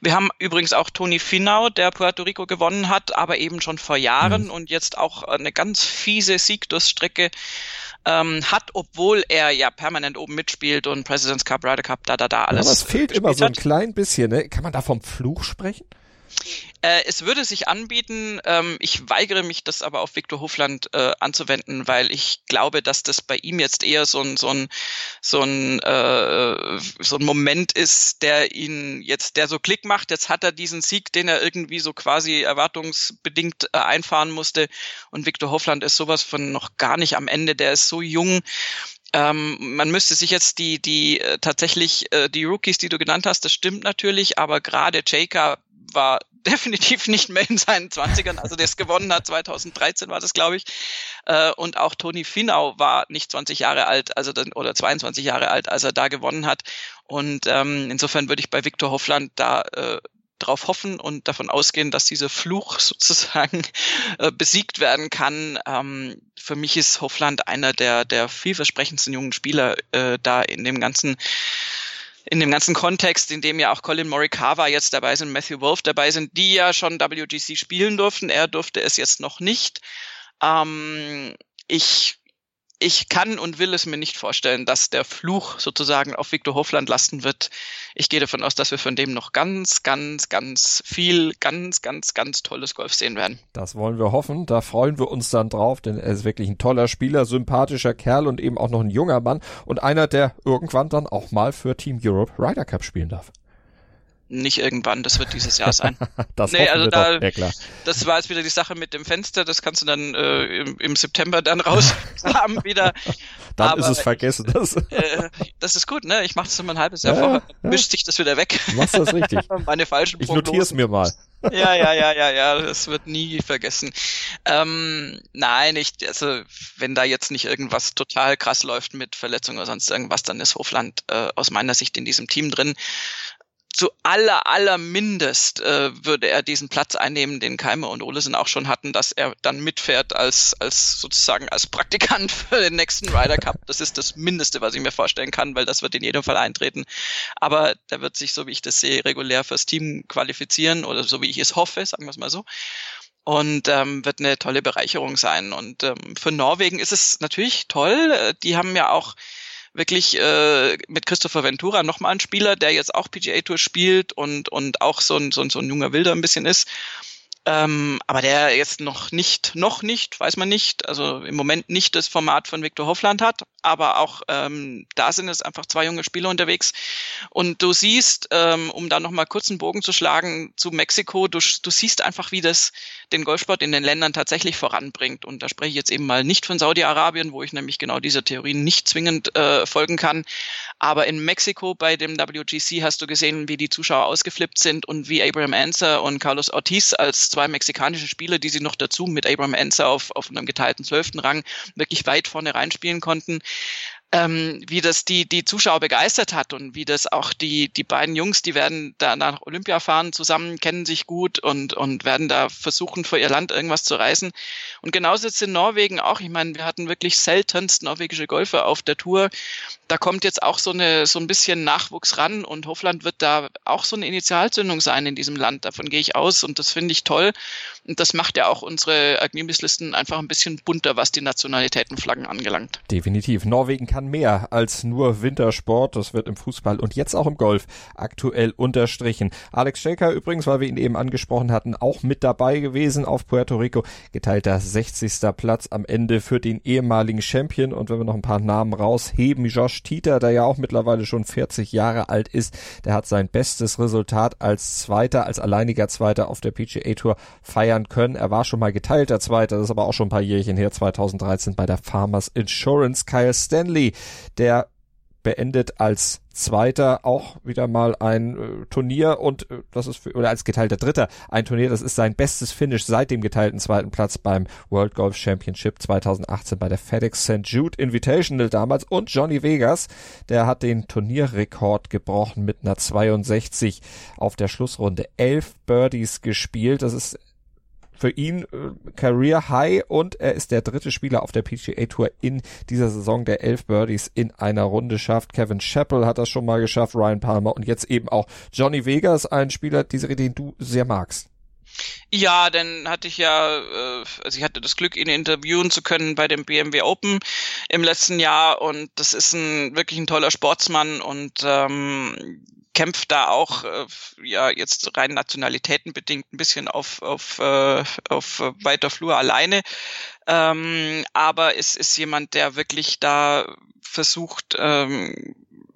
Wir haben übrigens auch Tony Finau, der Puerto Rico gewonnen hat, aber eben schon vor Jahren mhm. und jetzt auch eine ganz fiese Siegdurststrecke ähm, hat, obwohl er ja permanent oben mitspielt und President's Cup, Ryder Cup, da, da, da, alles. Ja, aber es fehlt immer so ein klein bisschen, ne? Kann man da vom Fluch sprechen? Äh, es würde sich anbieten. Ähm, ich weigere mich, das aber auf Viktor Hofland äh, anzuwenden, weil ich glaube, dass das bei ihm jetzt eher so ein so ein so ein äh, so ein Moment ist, der ihn jetzt, der so Klick macht. Jetzt hat er diesen Sieg, den er irgendwie so quasi erwartungsbedingt einfahren musste. Und Viktor Hofland ist sowas von noch gar nicht am Ende. Der ist so jung ähm, man müsste sich jetzt die, die äh, tatsächlich äh, die Rookies, die du genannt hast, das stimmt natürlich, aber gerade Jaker war definitiv nicht mehr in seinen Zwanzigern, also der es gewonnen hat, 2013 war das, glaube ich. Äh, und auch Toni Finau war nicht 20 Jahre alt, also oder 22 Jahre alt, als er da gewonnen hat. Und ähm, insofern würde ich bei Viktor Hoffland da äh, darauf hoffen und davon ausgehen, dass dieser Fluch sozusagen äh, besiegt werden kann. Ähm, für mich ist Hoffland einer der, der vielversprechendsten jungen Spieler äh, da in dem ganzen in dem ganzen Kontext, in dem ja auch Colin Morikawa jetzt dabei sind, Matthew Wolf dabei sind, die ja schon WGC spielen durften. Er durfte es jetzt noch nicht. Ähm, ich ich kann und will es mir nicht vorstellen, dass der Fluch sozusagen auf Viktor Hofland lasten wird. Ich gehe davon aus, dass wir von dem noch ganz, ganz, ganz viel, ganz, ganz, ganz tolles Golf sehen werden. Das wollen wir hoffen. Da freuen wir uns dann drauf, denn er ist wirklich ein toller Spieler, sympathischer Kerl und eben auch noch ein junger Mann und einer, der irgendwann dann auch mal für Team Europe Ryder Cup spielen darf. Nicht irgendwann, das wird dieses Jahr sein. das nee, also da, ja, klar. Das war jetzt wieder die Sache mit dem Fenster, das kannst du dann äh, im, im September dann raus haben wieder. dann Aber, ist es vergessen. Das, äh, das ist gut, ne? Ich mache das immer ein halbes Jahr ja, vorher, ja. mischt sich das wieder weg. Machst du das richtig? Meine falschen Ich notiere es mir mal. ja, ja, ja, ja, ja, das wird nie vergessen. Ähm, nein, ich, also wenn da jetzt nicht irgendwas total krass läuft mit Verletzungen oder sonst irgendwas, dann ist Hofland äh, aus meiner Sicht in diesem Team drin zu aller, aller Mindest äh, würde er diesen Platz einnehmen, den Keimer und Olesen auch schon hatten, dass er dann mitfährt als, als sozusagen als Praktikant für den nächsten Ryder Cup. Das ist das Mindeste, was ich mir vorstellen kann, weil das wird in jedem Fall eintreten. Aber der wird sich, so wie ich das sehe, regulär fürs Team qualifizieren oder so wie ich es hoffe, sagen wir es mal so und ähm, wird eine tolle Bereicherung sein. Und ähm, für Norwegen ist es natürlich toll. Äh, die haben ja auch wirklich äh, mit Christopher Ventura nochmal ein Spieler, der jetzt auch PGA Tour spielt und, und auch so ein, so, ein, so ein junger Wilder ein bisschen ist. Ähm, aber der jetzt noch nicht, noch nicht, weiß man nicht, also im Moment nicht das Format von Victor Hoffland hat, aber auch ähm, da sind es einfach zwei junge Spieler unterwegs. Und du siehst, ähm, um da nochmal kurz einen Bogen zu schlagen zu Mexiko, du, du siehst einfach, wie das den Golfsport in den Ländern tatsächlich voranbringt. Und da spreche ich jetzt eben mal nicht von Saudi-Arabien, wo ich nämlich genau dieser Theorie nicht zwingend äh, folgen kann. Aber in Mexiko bei dem WGC hast du gesehen, wie die Zuschauer ausgeflippt sind und wie Abraham Anser und Carlos Ortiz als zwei mexikanische Spieler, die sie noch dazu mit Abraham Anser auf, auf einem geteilten zwölften Rang wirklich weit vorne reinspielen konnten ähm, wie das die, die Zuschauer begeistert hat und wie das auch die, die beiden Jungs, die werden da nach Olympia fahren zusammen, kennen sich gut und, und werden da versuchen, für ihr Land irgendwas zu reißen. Und genauso ist es in Norwegen auch. Ich meine, wir hatten wirklich seltenst norwegische Golfer auf der Tour. Da kommt jetzt auch so eine, so ein bisschen Nachwuchs ran und Hofland wird da auch so eine Initialzündung sein in diesem Land. Davon gehe ich aus und das finde ich toll. Und das macht ja auch unsere Ergebnislisten einfach ein bisschen bunter, was die Nationalitätenflaggen angelangt. Definitiv. Norwegen kann mehr als nur Wintersport. Das wird im Fußball und jetzt auch im Golf aktuell unterstrichen. Alex Shaker übrigens, weil wir ihn eben angesprochen hatten, auch mit dabei gewesen auf Puerto Rico. Geteilter 60. Platz am Ende für den ehemaligen Champion. Und wenn wir noch ein paar Namen rausheben, Josh Tieter, der ja auch mittlerweile schon 40 Jahre alt ist, der hat sein bestes Resultat als Zweiter, als alleiniger Zweiter auf der PGA Tour feiern feiern können. Er war schon mal geteilter Zweiter, das ist aber auch schon ein paar Jährchen her, 2013 bei der Farmers Insurance. Kyle Stanley, der beendet als Zweiter auch wieder mal ein äh, Turnier und äh, das ist für, oder als geteilter Dritter ein Turnier, das ist sein bestes Finish seit dem geteilten zweiten Platz beim World Golf Championship 2018 bei der FedEx St. Jude Invitational damals und Johnny Vegas, der hat den Turnierrekord gebrochen mit einer 62 auf der Schlussrunde. Elf Birdies gespielt, das ist für ihn äh, Career High und er ist der dritte Spieler auf der PGA Tour in dieser Saison, der elf Birdies in einer Runde schafft. Kevin Chappell hat das schon mal geschafft, Ryan Palmer und jetzt eben auch Johnny Vegas, ein Spieler, diese, den du sehr magst. Ja, dann hatte ich ja, äh, also ich hatte das Glück, ihn interviewen zu können bei dem BMW Open im letzten Jahr und das ist ein wirklich ein toller Sportsmann und ähm, kämpft da auch äh, ja jetzt rein nationalitätenbedingt ein bisschen auf auf äh, auf weiter Flur alleine. Ähm, aber es ist jemand der wirklich da versucht ähm,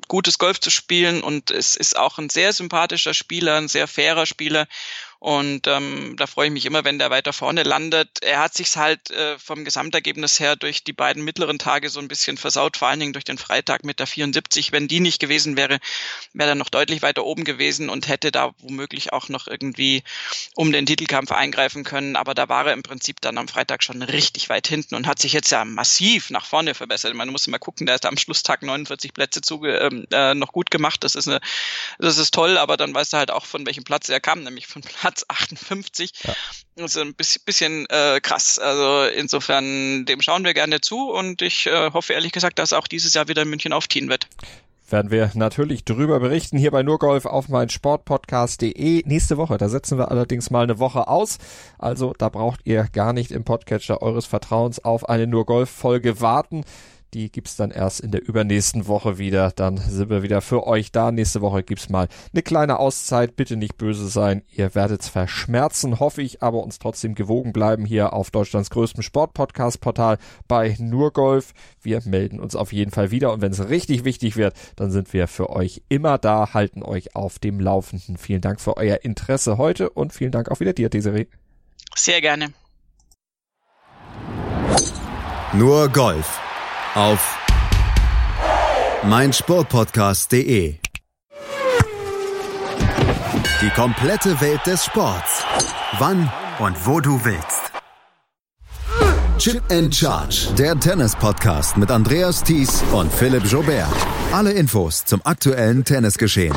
gutes Golf zu spielen und es ist auch ein sehr sympathischer Spieler ein sehr fairer Spieler und ähm, da freue ich mich immer, wenn der weiter vorne landet. Er hat sich halt äh, vom Gesamtergebnis her durch die beiden mittleren Tage so ein bisschen versaut, vor allen Dingen durch den Freitag mit der 74. Wenn die nicht gewesen wäre, wäre er noch deutlich weiter oben gewesen und hätte da womöglich auch noch irgendwie um den Titelkampf eingreifen können. Aber da war er im Prinzip dann am Freitag schon richtig weit hinten und hat sich jetzt ja massiv nach vorne verbessert. Man muss mal gucken, der ist am Schlusstag 49 Plätze zuge ähm, äh, noch gut gemacht. Das ist eine, das ist toll, aber dann weißt du halt auch, von welchem Platz er kam, nämlich von Platz Platz 58. Ja. Also ein bisschen, bisschen äh, krass. Also insofern, dem schauen wir gerne zu und ich äh, hoffe ehrlich gesagt, dass auch dieses Jahr wieder in München aufziehen wird werden wir natürlich drüber berichten hier bei Nurgolf auf mein Sportpodcast.de nächste Woche. Da setzen wir allerdings mal eine Woche aus. Also da braucht ihr gar nicht im Podcatcher eures Vertrauens auf eine Nurgolf Folge warten. Die gibt's dann erst in der übernächsten Woche wieder. Dann sind wir wieder für euch da. Nächste Woche gibt's mal eine kleine Auszeit. Bitte nicht böse sein. Ihr werdet's verschmerzen, hoffe ich, aber uns trotzdem gewogen bleiben hier auf Deutschlands größtem Sportpodcast-Portal bei Nurgolf. Wir melden uns auf jeden Fall wieder und wenn es richtig wichtig wird, dann sind wir für euch immer da, halten euch auf dem Laufenden. Vielen Dank für euer Interesse heute und vielen Dank auch wieder dir, Desiree. Sehr gerne. Nur Golf auf meinsportpodcast.de. Die komplette Welt des Sports. Wann und wo du willst. Chip and Charge, der Tennis-Podcast mit Andreas Thies und Philipp Jobert. Alle Infos zum aktuellen Tennisgeschehen